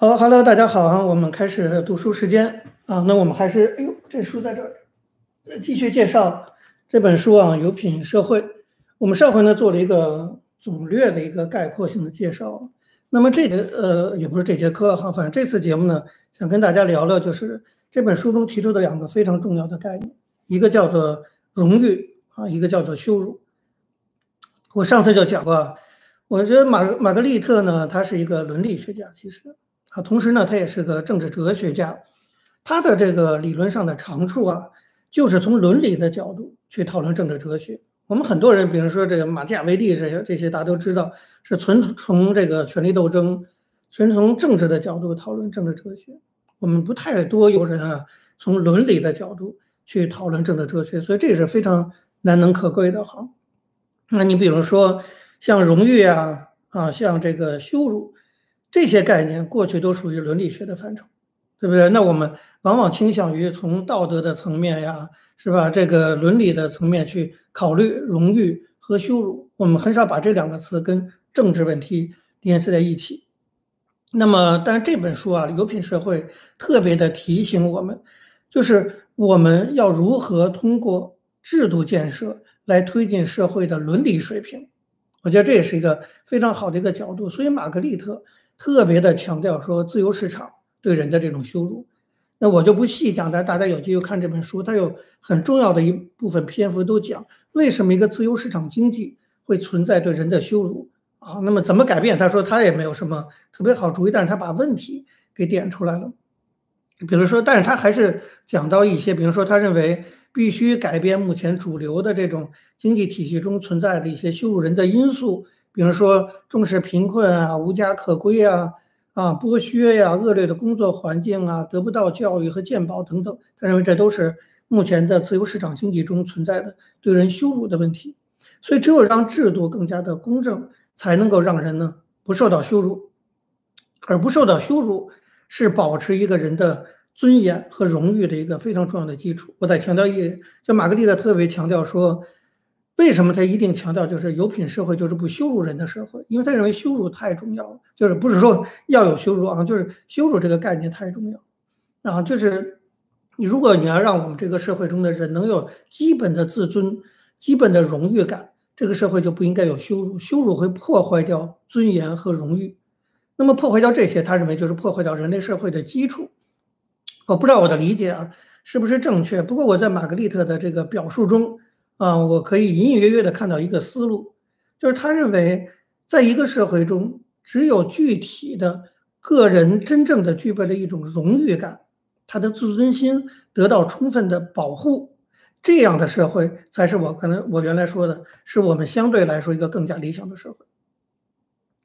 好，Hello，大家好啊，我们开始读书时间啊。那我们还是，哎呦，这书在这儿，继续介绍这本书啊，《有品社会》。我们上回呢做了一个总略的一个概括性的介绍。那么这节呃，也不是这节课哈，反正这次节目呢，想跟大家聊聊就是这本书中提出的两个非常重要的概念，一个叫做荣誉啊，一个叫做羞辱。我上次就讲过，我觉得马马格丽特呢，他是一个伦理学家，其实。啊，同时呢，他也是个政治哲学家，他的这个理论上的长处啊，就是从伦理的角度去讨论政治哲学。我们很多人，比如说这个马基雅维利这些这些，大家都知道是纯从这个权力斗争，纯从政治的角度讨论政治哲学。我们不太多有人啊，从伦理的角度去讨论政治哲学，所以这也是非常难能可贵的哈。那你比如说像荣誉啊，啊，像这个羞辱。这些概念过去都属于伦理学的范畴，对不对？那我们往往倾向于从道德的层面呀，是吧？这个伦理的层面去考虑荣誉和羞辱，我们很少把这两个词跟政治问题联系在一起。那么，但是这本书啊，《有品社会》特别的提醒我们，就是我们要如何通过制度建设来推进社会的伦理水平。我觉得这也是一个非常好的一个角度。所以，玛格丽特。特别的强调说自由市场对人的这种羞辱，那我就不细讲，但大家有机会看这本书，它有很重要的一部分篇幅都讲为什么一个自由市场经济会存在对人的羞辱啊？那么怎么改变？他说他也没有什么特别好主意，但是他把问题给点出来了。比如说，但是他还是讲到一些，比如说他认为必须改变目前主流的这种经济体系中存在的一些羞辱人的因素。比如说重视贫困啊、无家可归啊、啊剥削呀、恶劣的工作环境啊、得不到教育和健保等等，他认为这都是目前的自由市场经济中存在的对人羞辱的问题。所以，只有让制度更加的公正，才能够让人呢不受到羞辱，而不受到羞辱是保持一个人的尊严和荣誉的一个非常重要的基础。我再强调一点，就玛格丽特特别强调说。为什么他一定强调就是有品社会就是不羞辱人的社会？因为他认为羞辱太重要了，就是不是说要有羞辱啊，就是羞辱这个概念太重要啊。就是你如果你要让我们这个社会中的人能有基本的自尊、基本的荣誉感，这个社会就不应该有羞辱，羞辱会破坏掉尊严和荣誉。那么破坏掉这些，他认为就是破坏掉人类社会的基础。我不知道我的理解啊是不是正确？不过我在玛格丽特的这个表述中。啊，我可以隐隐约约的看到一个思路，就是他认为，在一个社会中，只有具体的个人真正的具备了一种荣誉感，他的自尊心得到充分的保护，这样的社会才是我可能我原来说的，是我们相对来说一个更加理想的社会。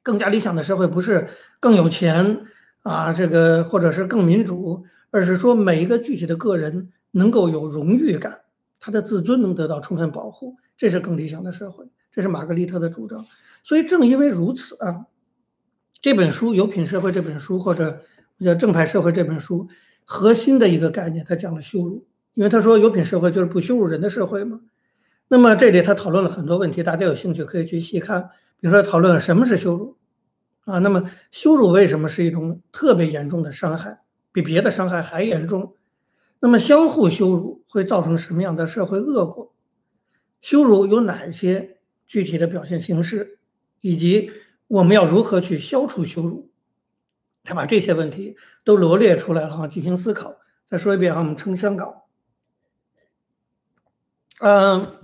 更加理想的社会不是更有钱啊，这个或者是更民主，而是说每一个具体的个人能够有荣誉感。他的自尊能得到充分保护，这是更理想的社会，这是玛格丽特的主张。所以正因为如此啊，这本书《有品社会》这本书，或者叫《正派社会》这本书，核心的一个概念，他讲了羞辱，因为他说有品社会就是不羞辱人的社会嘛。那么这里他讨论了很多问题，大家有兴趣可以去细看，比如说讨论什么是羞辱啊，那么羞辱为什么是一种特别严重的伤害，比别的伤害还严重？那么，相互羞辱会造成什么样的社会恶果？羞辱有哪些具体的表现形式，以及我们要如何去消除羞辱？他把这些问题都罗列出来了哈，进行思考。再说一遍啊，我们称香港。嗯，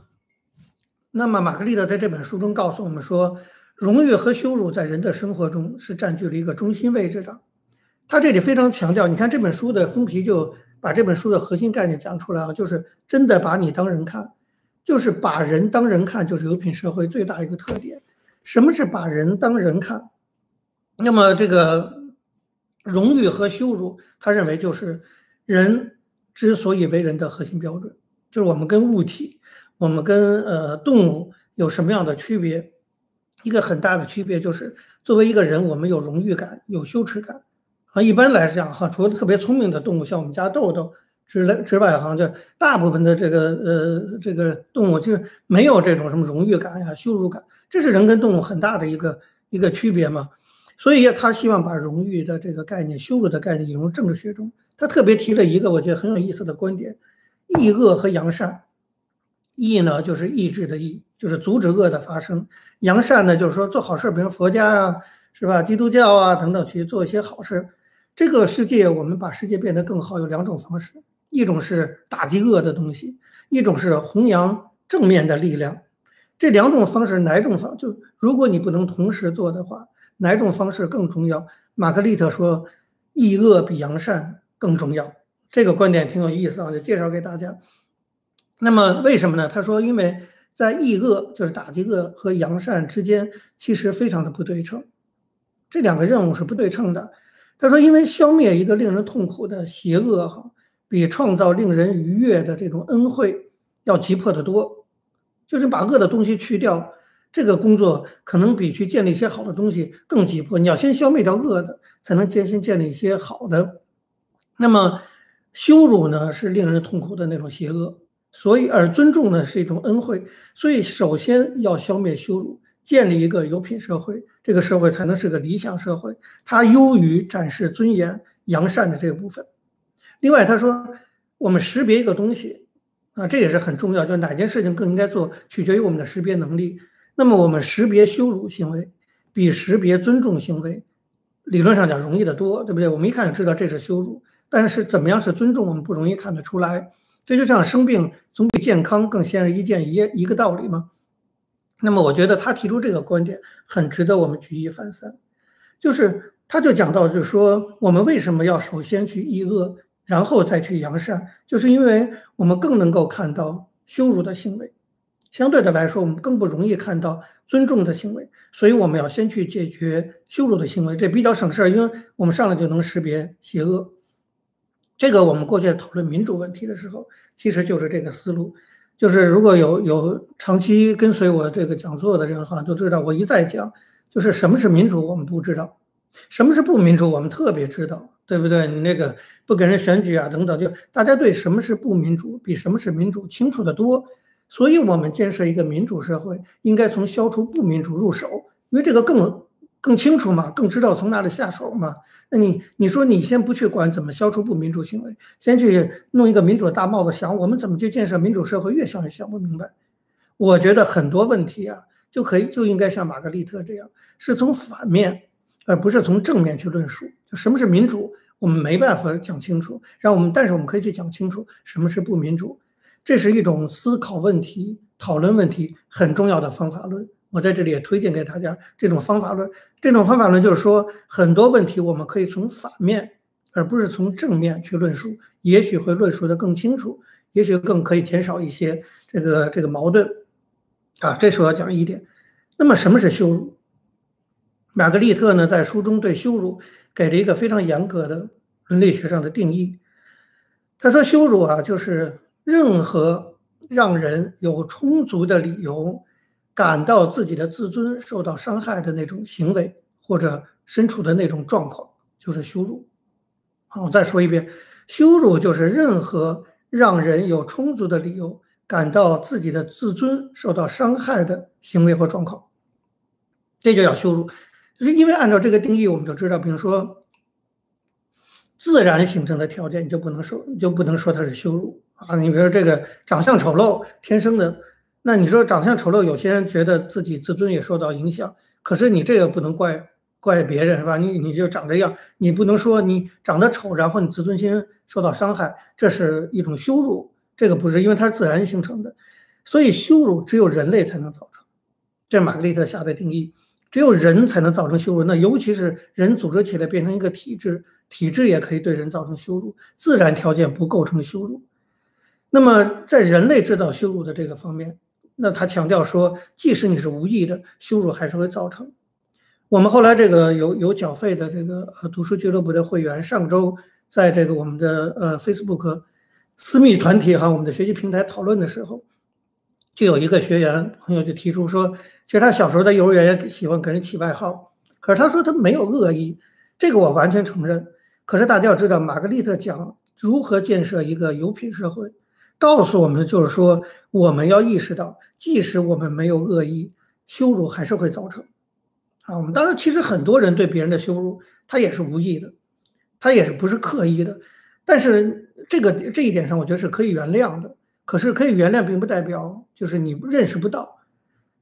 那么玛格丽特在这本书中告诉我们说，荣誉和羞辱在人的生活中是占据了一个中心位置的。他这里非常强调，你看这本书的封皮就。把这本书的核心概念讲出来啊，就是真的把你当人看，就是把人当人看，就是有品社会最大一个特点。什么是把人当人看？那么这个荣誉和羞辱，他认为就是人之所以为人的核心标准，就是我们跟物体，我们跟呃动物有什么样的区别？一个很大的区别就是，作为一个人，我们有荣誉感，有羞耻感。啊，一般来讲哈，除了特别聪明的动物，像我们家豆豆之类之外，哈，就大部分的这个呃这个动物就是没有这种什么荣誉感呀、羞辱感，这是人跟动物很大的一个一个区别嘛。所以他希望把荣誉的这个概念、羞辱的概念引入政治学中。他特别提了一个我觉得很有意思的观点：抑恶和扬善。抑呢就是抑制的抑，就是阻止恶的发生；扬善呢就是说做好事，比如佛家啊，是吧？基督教啊等等去做一些好事。这个世界我们把世界变得更好有两种方式：一种是打击恶的东西，一种是弘扬正面的力量。这两种方式哪种方就如果你不能同时做的话，哪种方式更重要？马克利特说，抑恶比扬善更重要。这个观点挺有意思啊，就介绍给大家。那么为什么呢？他说，因为在抑恶就是打击恶和扬善之间，其实非常的不对称，这两个任务是不对称的。他说，因为消灭一个令人痛苦的邪恶哈，比创造令人愉悦的这种恩惠要急迫得多。就是把恶的东西去掉，这个工作可能比去建立一些好的东西更急迫。你要先消灭掉恶的，才能艰辛建立一些好的。那么羞辱呢，是令人痛苦的那种邪恶，所以而尊重呢是一种恩惠。所以首先要消灭羞辱，建立一个有品社会，这个社会才能是个理想社会。它优于展示尊严、扬善的这个部分。另外，他说我们识别一个东西。啊，这也是很重要，就是哪件事情更应该做，取决于我们的识别能力。那么，我们识别羞辱行为比识别尊重行为，理论上讲容易得多，对不对？我们一看就知道这是羞辱，但是怎么样是尊重，我们不容易看得出来。这就像生病总比健康更显而易见一一个道理吗？那么，我觉得他提出这个观点很值得我们举一反三，就是他就讲到，就是说我们为什么要首先去抑恶？然后再去扬善，就是因为我们更能够看到羞辱的行为，相对的来说，我们更不容易看到尊重的行为，所以我们要先去解决羞辱的行为，这比较省事儿，因为我们上来就能识别邪恶。这个我们过去讨论民主问题的时候，其实就是这个思路，就是如果有有长期跟随我这个讲座的人哈，都知道我一再讲，就是什么是民主，我们不知道。什么是不民主？我们特别知道，对不对？你那个不给人选举啊，等等，就大家对什么是不民主，比什么是民主清楚的多。所以，我们建设一个民主社会，应该从消除不民主入手，因为这个更更清楚嘛，更知道从哪里下手嘛。那你你说你先不去管怎么消除不民主行为，先去弄一个民主大帽子，想我们怎么去建设民主社会，越想越想不明白。我觉得很多问题啊，就可以就应该像玛格丽特这样，是从反面。而不是从正面去论述，就什么是民主，我们没办法讲清楚。让我们，但是我们可以去讲清楚什么是不民主。这是一种思考问题、讨论问题很重要的方法论。我在这里也推荐给大家这种方法论。这种方法论就是说，很多问题我们可以从反面，而不是从正面去论述，也许会论述的更清楚，也许更可以减少一些这个这个矛盾。啊，这是我要讲一点。那么，什么是羞辱？玛格丽特呢，在书中对羞辱给了一个非常严格的伦理学上的定义。他说，羞辱啊，就是任何让人有充足的理由感到自己的自尊受到伤害的那种行为，或者身处的那种状况，就是羞辱。好，我再说一遍，羞辱就是任何让人有充足的理由感到自己的自尊受到伤害的行为或状况，这就叫羞辱。是因为按照这个定义，我们就知道，比如说自然形成的条件，你就不能说你就不能说它是羞辱啊。你比如说这个长相丑陋，天生的，那你说长相丑陋，有些人觉得自己自尊也受到影响，可是你这个不能怪怪别人是吧？你你就长这样，你不能说你长得丑，然后你自尊心受到伤害，这是一种羞辱，这个不是，因为它是自然形成的，所以羞辱只有人类才能造成，这是玛格丽特下的定义。只有人才能造成羞辱，那尤其是人组织起来变成一个体制，体制也可以对人造成羞辱，自然条件不构成羞辱。那么在人类制造羞辱的这个方面，那他强调说，即使你是无意的，羞辱还是会造成。我们后来这个有有缴费的这个呃读书俱乐部的会员，上周在这个我们的呃 Facebook 私密团体哈，我们的学习平台讨论的时候。就有一个学员朋友就提出说，其实他小时候在幼儿园也喜欢给人起外号，可是他说他没有恶意，这个我完全承认。可是大家要知道，玛格丽特讲如何建设一个有品社会，告诉我们的就是说，我们要意识到，即使我们没有恶意，羞辱还是会造成。啊。我们当然其实很多人对别人的羞辱，他也是无意的，他也是不是刻意的。但是这个这一点上，我觉得是可以原谅的。可是可以原谅，并不代表就是你认识不到。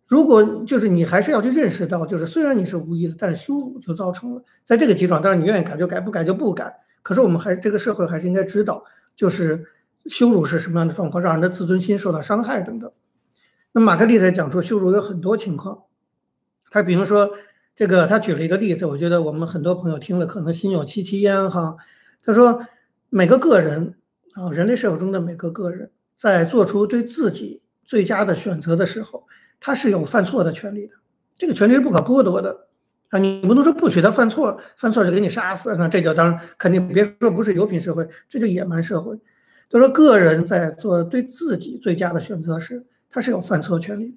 如果就是你还是要去认识到，就是虽然你是无意的，但是羞辱就造成了。在这个阶段，当然你愿意改就改，不改就不改。可是我们还这个社会还是应该知道，就是羞辱是什么样的状况，让人的自尊心受到伤害等等。那马克利特讲出羞辱有很多情况，他比如说这个，他举了一个例子，我觉得我们很多朋友听了可能心有戚戚焉哈。他说每个个人啊，人类社会中的每个个人。在做出对自己最佳的选择的时候，他是有犯错的权利的，这个权利是不可剥夺的啊！你不能说不许他犯错，犯错就给你杀死，那这就当然肯定别说不是有品社会，这就野蛮社会。就说个人在做对自己最佳的选择时，他是有犯错权利的。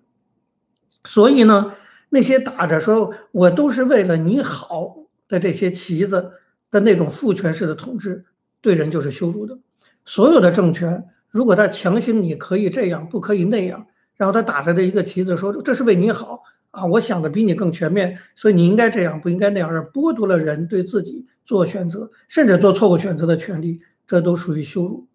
所以呢，那些打着说我都是为了你好的这些旗子的那种父权式的统治，对人就是羞辱的。所有的政权。如果他强行你可以这样，不可以那样，然后他打着的一个旗子说这是为你好啊，我想的比你更全面，所以你应该这样，不应该那样，而剥夺了人对自己做选择，甚至做错误选择的权利，这都属于羞辱。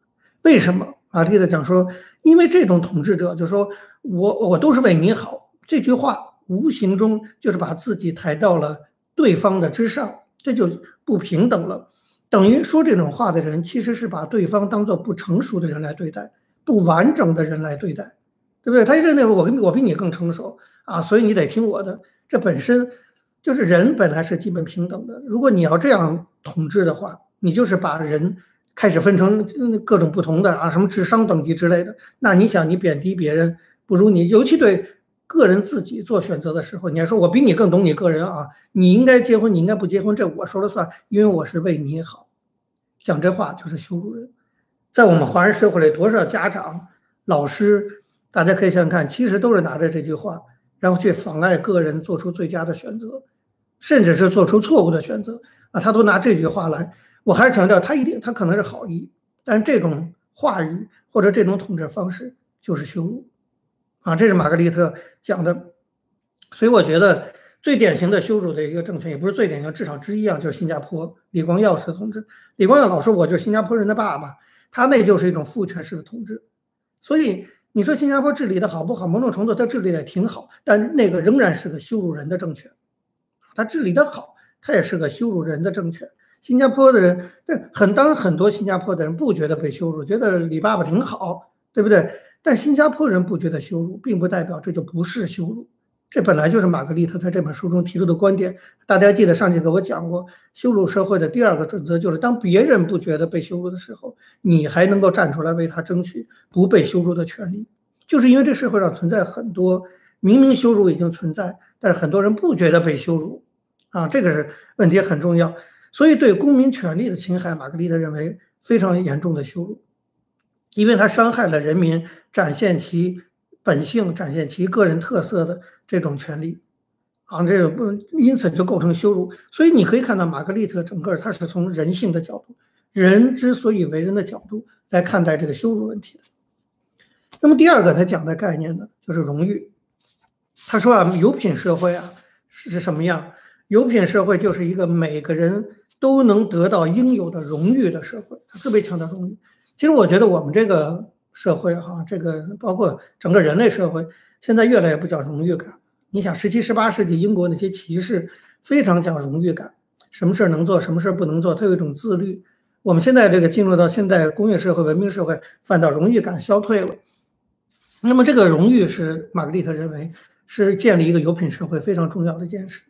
为什么？马蒂的讲说，因为这种统治者就说我我都是为你好，这句话无形中就是把自己抬到了对方的之上，这就不平等了。等于说这种话的人，其实是把对方当做不成熟的人来对待，不完整的人来对待，对不对？他认为我我比你更成熟啊，所以你得听我的。这本身就是人本来是基本平等的。如果你要这样统治的话，你就是把人开始分成各种不同的啊，什么智商等级之类的。那你想，你贬低别人，不如你，尤其对个人自己做选择的时候，你还说我比你更懂你个人啊，你应该结婚，你应该不结婚，这我说了算，因为我是为你好。讲这话就是羞辱人，在我们华人社会里，多少家长、老师，大家可以想想看，其实都是拿着这句话，然后去妨碍个人做出最佳的选择，甚至是做出错误的选择啊！他都拿这句话来，我还是强调，他一定他可能是好意，但是这种话语或者这种统治方式就是羞辱啊！这是玛格丽特讲的，所以我觉得。最典型的羞辱的一个政权，也不是最典型，至少之一啊，就是新加坡李光耀式的统治。李光耀老说我就是新加坡人的爸爸，他那就是一种父权式的统治。所以你说新加坡治理的好不好？某种程度他治理的挺好，但那个仍然是个羞辱人的政权。他治理的好，他也是个羞辱人的政权。新加坡的人，这很当然很多新加坡的人不觉得被羞辱，觉得李爸爸挺好，对不对？但新加坡人不觉得羞辱，并不代表这就不是羞辱。这本来就是玛格丽特在这本书中提出的观点。大家记得上节课我讲过，羞辱社会的第二个准则就是：当别人不觉得被羞辱的时候，你还能够站出来为他争取不被羞辱的权利。就是因为这社会上存在很多明明羞辱已经存在，但是很多人不觉得被羞辱啊，这个是问题很重要。所以对公民权利的侵害，玛格丽特认为非常严重的羞辱，因为它伤害了人民展现其。本性展现其个人特色的这种权利，啊，这种不因此就构成羞辱。所以你可以看到，玛格丽特整个他是从人性的角度，人之所以为人的角度来看待这个羞辱问题的。那么第二个他讲的概念呢，就是荣誉。他说啊，有品社会啊是什么样？有品社会就是一个每个人都能得到应有的荣誉的社会。他特别强调荣誉。其实我觉得我们这个。社会哈，这个包括整个人类社会，现在越来越不讲荣誉感。你想，十七、十八世纪英国那些骑士非常讲荣誉感，什么事儿能做，什么事儿不能做，他有一种自律。我们现在这个进入到现代工业社会、文明社会，反倒荣誉感消退了。那么，这个荣誉是玛格丽特认为是建立一个有品社会非常重要的一件事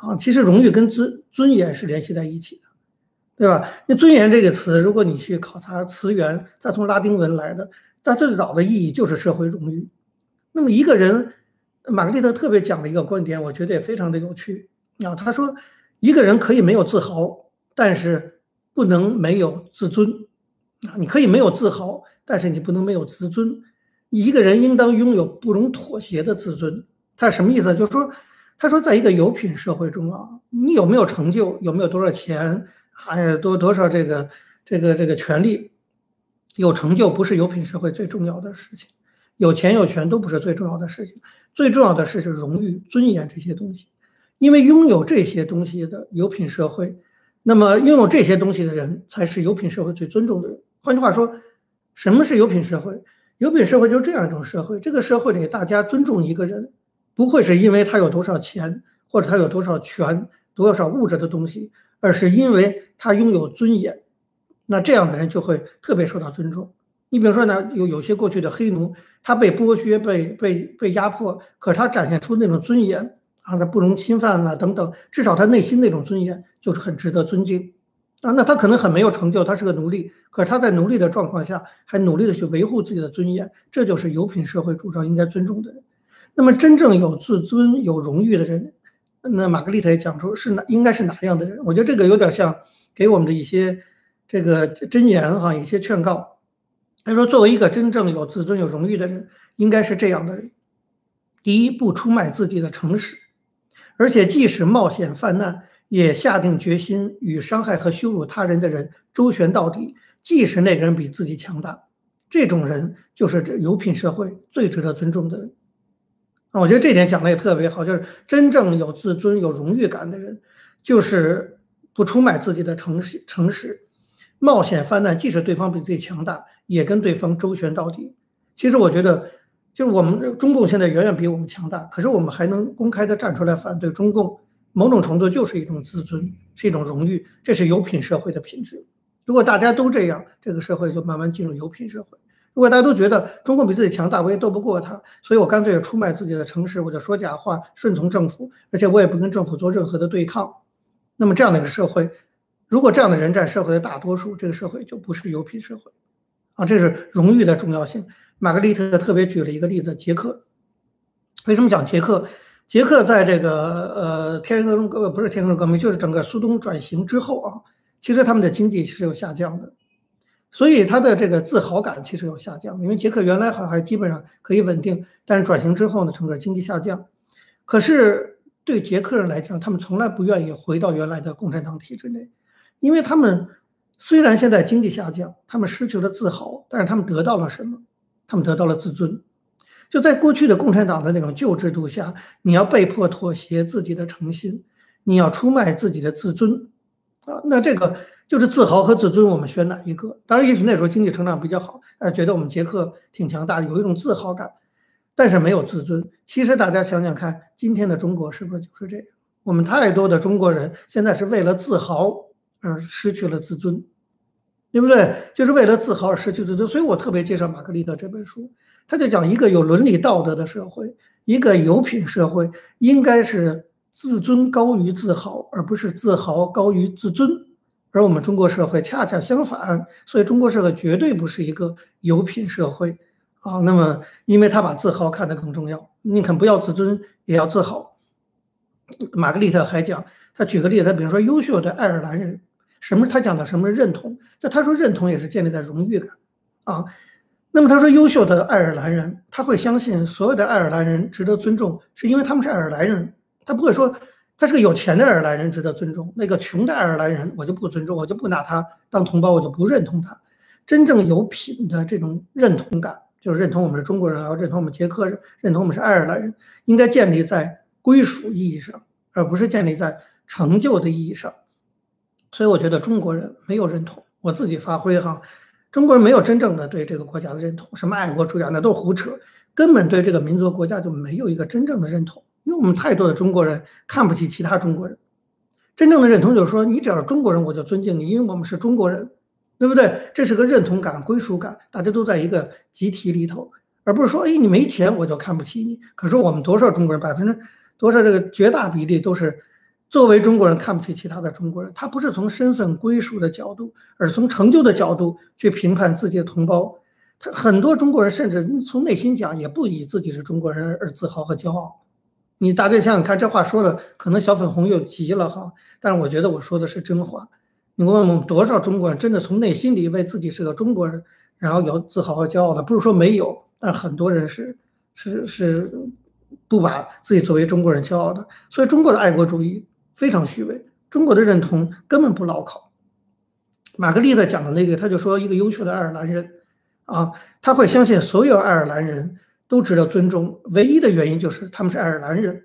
啊。其实，荣誉跟尊尊严是联系在一起的。对吧？那尊严这个词，如果你去考察词源，它从拉丁文来的，它最早的意义就是社会荣誉。那么一个人，玛格丽特特别讲的一个观点，我觉得也非常的有趣啊。他说，一个人可以没有自豪，但是不能没有自尊啊。你可以没有自豪，但是你不能没有自尊。一个人应当拥有不容妥协的自尊。他什么意思？就是说，他说，在一个有品社会中啊，你有没有成就，有没有多少钱？还有多多少这个这个这个权利，有成就不是有品社会最重要的事情，有钱有权都不是最重要的事情，最重要的是是荣誉、尊严这些东西。因为拥有这些东西的有品社会，那么拥有这些东西的人才是有品社会最尊重的人。换句话说，什么是有品社会？有品社会就是这样一种社会，这个社会里大家尊重一个人，不会是因为他有多少钱，或者他有多少权、多少物质的东西，而是因为他拥有尊严。那这样的人就会特别受到尊重。你比如说呢，有有些过去的黑奴，他被剥削、被被被压迫，可是他展现出那种尊严啊，他不容侵犯啊等等，至少他内心那种尊严就是很值得尊敬啊。那他可能很没有成就，他是个奴隶，可是他在奴隶的状况下还努力的去维护自己的尊严，这就是有品社会主张应该尊重的人。那么真正有自尊、有荣誉的人，那玛格丽特也讲出是哪应该是哪样的人？我觉得这个有点像给我们的一些这个箴言哈，一些劝告。他说：“作为一个真正有自尊、有荣誉的人，应该是这样的人：第一，不出卖自己的诚实，而且即使冒险犯难，也下定决心与伤害和羞辱他人的人周旋到底，即使那个人比自己强大。这种人就是这有品社会最值得尊重的人。啊，我觉得这点讲的也特别好，就是真正有自尊、有荣誉感的人，就是不出卖自己的诚实、诚实。”冒险犯难，即使对方比自己强大，也跟对方周旋到底。其实我觉得，就是我们中共现在远远比我们强大，可是我们还能公开的站出来反对中共，某种程度就是一种自尊，是一种荣誉，这是有品社会的品质。如果大家都这样，这个社会就慢慢进入有品社会。如果大家都觉得中共比自己强大，我也斗不过他，所以我干脆出卖自己的城市，我就说假话，顺从政府，而且我也不跟政府做任何的对抗，那么这样的一个社会。如果这样的人占社会的大多数，这个社会就不是有品社会，啊，这是荣誉的重要性。玛格丽特特别举了一个例子，捷克。为什么讲捷克？捷克在这个呃天热革不是天热革命，就是整个苏东转型之后啊，其实他们的经济是有下降的，所以他的这个自豪感其实有下降。因为捷克原来还还基本上可以稳定，但是转型之后呢，整个经济下降。可是对捷克人来讲，他们从来不愿意回到原来的共产党体制内。因为他们虽然现在经济下降，他们失去了自豪，但是他们得到了什么？他们得到了自尊。就在过去的共产党的那种旧制度下，你要被迫妥协自己的诚信，你要出卖自己的自尊，啊，那这个就是自豪和自尊，我们选哪一个？当然，也许那时候经济成长比较好，呃，觉得我们捷克挺强大，有一种自豪感，但是没有自尊。其实大家想想看，今天的中国是不是就是这样？我们太多的中国人现在是为了自豪。而失去了自尊，对不对？就是为了自豪而失去自尊。所以我特别介绍玛格丽特这本书，他就讲一个有伦理道德的社会，一个有品社会，应该是自尊高于自豪，而不是自豪高于自尊。而我们中国社会恰恰相反，所以中国社会绝对不是一个有品社会啊。那么，因为他把自豪看得更重要，宁肯不要自尊也要自豪。玛格丽特还讲，他举个例子，他比如说优秀的爱尔兰人。什么？他讲的什么是认同？就他说认同也是建立在荣誉感啊。那么他说优秀的爱尔兰人，他会相信所有的爱尔兰人值得尊重，是因为他们是爱尔兰人。他不会说他是个有钱的爱尔兰人值得尊重，那个穷的爱尔兰人我就不尊重，我就不拿他当同胞，我就不认同他。真正有品的这种认同感，就是认同我们是中国人啊，认同我们捷克人，认同我们是爱尔兰人，应该建立在归属意义上，而不是建立在成就的意义上。所以我觉得中国人没有认同，我自己发挥哈，中国人没有真正的对这个国家的认同，什么爱国主义啊，那都是胡扯，根本对这个民族国家就没有一个真正的认同，因为我们太多的中国人看不起其他中国人，真正的认同就是说，你只要是中国人，我就尊敬你，因为我们是中国人，对不对？这是个认同感、归属感，大家都在一个集体里头，而不是说，哎，你没钱我就看不起你。可是我们多少中国人，百分之多少这个绝大比例都是。作为中国人看不起其他的中国人，他不是从身份归属的角度，而从成就的角度去评判自己的同胞。他很多中国人甚至从内心讲，也不以自己是中国人而自豪和骄傲。你大家想想看，这话说的可能小粉红又急了哈，但是我觉得我说的是真话。你问问多少中国人真的从内心里为自己是个中国人，然后有自豪和骄傲的？不是说没有，但很多人是是是不把自己作为中国人骄傲的。所以中国的爱国主义。非常虚伪，中国的认同根本不牢靠。玛格丽特讲的那个，他就说一个优秀的爱尔兰人，啊，他会相信所有爱尔兰人都值得尊重，唯一的原因就是他们是爱尔兰人。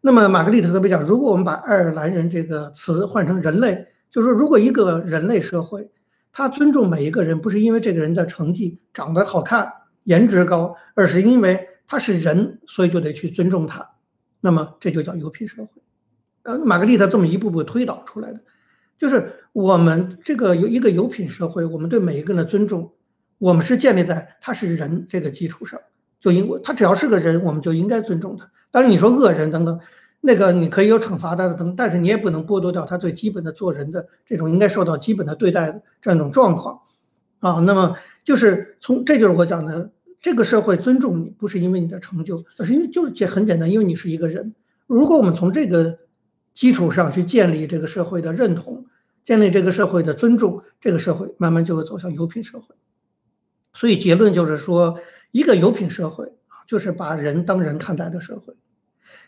那么玛格丽特特别讲，如果我们把爱尔兰人这个词换成人类，就是说，如果一个人类社会，他尊重每一个人，不是因为这个人的成绩长得好看、颜值高，而是因为他是人，所以就得去尊重他。那么这就叫有品社会。呃，玛格丽特这么一步步推导出来的，就是我们这个有一个有品社会，我们对每一个人的尊重，我们是建立在他是人这个基础上，就因他只要是个人，我们就应该尊重他。当然你说恶人等等。那个你可以有惩罚他的等，但是你也不能剥夺掉他最基本的做人的这种应该受到基本的对待的这样一种状况，啊，那么就是从这就是我讲的，这个社会尊重你不是因为你的成就，而是因为就是简很简单，因为你是一个人。如果我们从这个基础上去建立这个社会的认同，建立这个社会的尊重，这个社会慢慢就会走向优品社会。所以结论就是说，一个有品社会啊，就是把人当人看待的社会。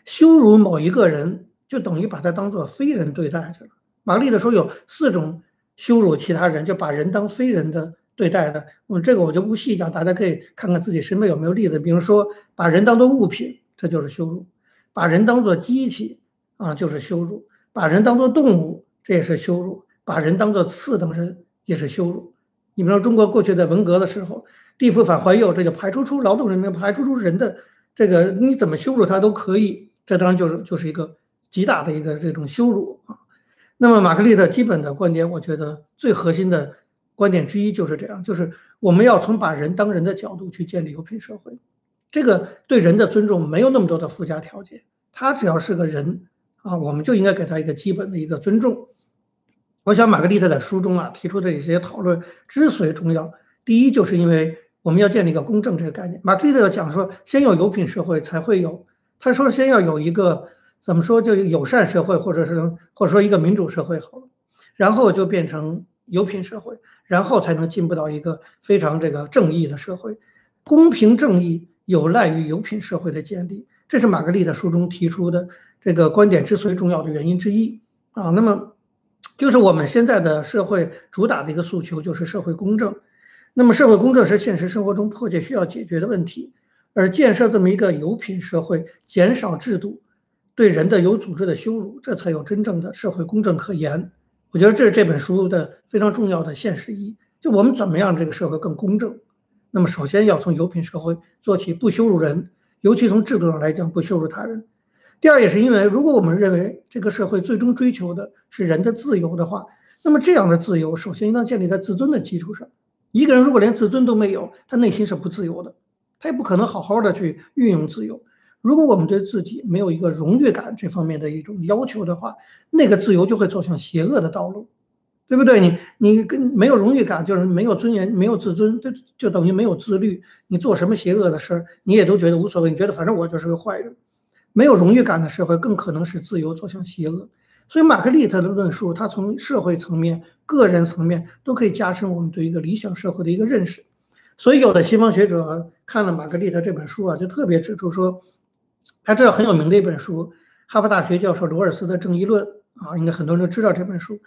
羞辱某一个人，就等于把他当做非人对待去了。玛丽的说有四种羞辱其他人，就把人当非人的对待的。嗯，这个我就不细讲，大家可以看看自己身边有没有例子。比如说，把人当做物品，这就是羞辱；把人当做机器，啊，就是羞辱；把人当做动物，这也是羞辱；把人当做次等人，也是羞辱。你比如说，中国过去在文革的时候，地府反怀右，这个排除出劳动人民，排除出人的这个，你怎么羞辱他都可以。这当然就是就是一个极大的一个这种羞辱啊。那么，马克利的基本的观点，我觉得最核心的观点之一就是这样：就是我们要从把人当人的角度去建立有品社会。这个对人的尊重没有那么多的附加条件，他只要是个人啊，我们就应该给他一个基本的一个尊重。我想，玛格丽特在书中啊提出的一些讨论之所以重要，第一就是因为我们要建立一个公正这个概念。玛格丽特讲说，先有有品社会，才会有。他说：“先要有一个怎么说，就友善社会，或者是或者说一个民主社会好了，然后就变成有品社会，然后才能进步到一个非常这个正义的社会。公平正义有赖于有品社会的建立，这是玛格丽特书中提出的这个观点之所以重要的原因之一啊。那么，就是我们现在的社会主打的一个诉求就是社会公正。那么，社会公正是现实生活中迫切需要解决的问题。”而建设这么一个有品社会，减少制度对人的有组织的羞辱，这才有真正的社会公正可言。我觉得这是这本书的非常重要的现实意义。就我们怎么样这个社会更公正？那么首先要从有品社会做起，不羞辱人，尤其从制度上来讲，不羞辱他人。第二，也是因为如果我们认为这个社会最终追求的是人的自由的话，那么这样的自由首先应当建立在自尊的基础上。一个人如果连自尊都没有，他内心是不自由的。他也不可能好好的去运用自由。如果我们对自己没有一个荣誉感这方面的一种要求的话，那个自由就会走向邪恶的道路，对不对？你你跟没有荣誉感，就是没有尊严，没有自尊，就就等于没有自律。你做什么邪恶的事儿，你也都觉得无所谓。你觉得反正我就是个坏人。没有荣誉感的社会，更可能使自由走向邪恶。所以，马克利特的论述，他从社会层面、个人层面都可以加深我们对一个理想社会的一个认识。所以，有的西方学者看了玛格丽特这本书啊，就特别指出说，他这很有名的一本书，哈佛大学教授罗尔斯的《正义论》啊，应该很多人都知道这本书。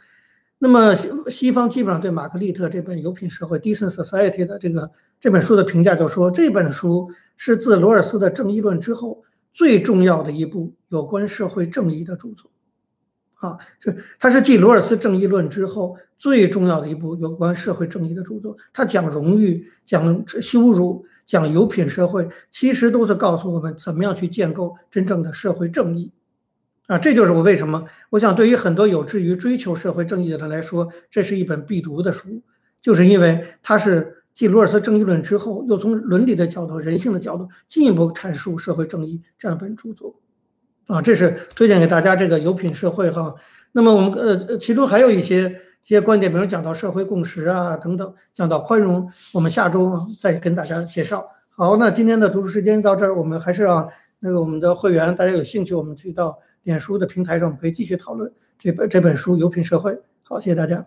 那么西西方基本上对玛格丽特这本《有品社会》（Decent Society） 的这个这本书的评价，就说这本书是自罗尔斯的《正义论》之后最重要的一部有关社会正义的著作。啊，就它是继罗尔斯《正义论》之后最重要的一部有关社会正义的著作。它讲荣誉，讲羞辱，讲有品社会，其实都是告诉我们怎么样去建构真正的社会正义。啊，这就是我为什么我想对于很多有志于追求社会正义的人来说，这是一本必读的书，就是因为它是继罗尔斯《正义论》之后，又从伦理的角度、人性的角度进一步阐述社会正义这样一本著作。啊，这是推荐给大家这个有品社会哈。那么我们呃，其中还有一些一些观点，比如讲到社会共识啊等等，讲到宽容，我们下周再跟大家介绍。好，那今天的读书时间到这儿，我们还是让那个我们的会员，大家有兴趣，我们去到脸书的平台上，我们可以继续讨论这本这本书《有品社会》。好，谢谢大家。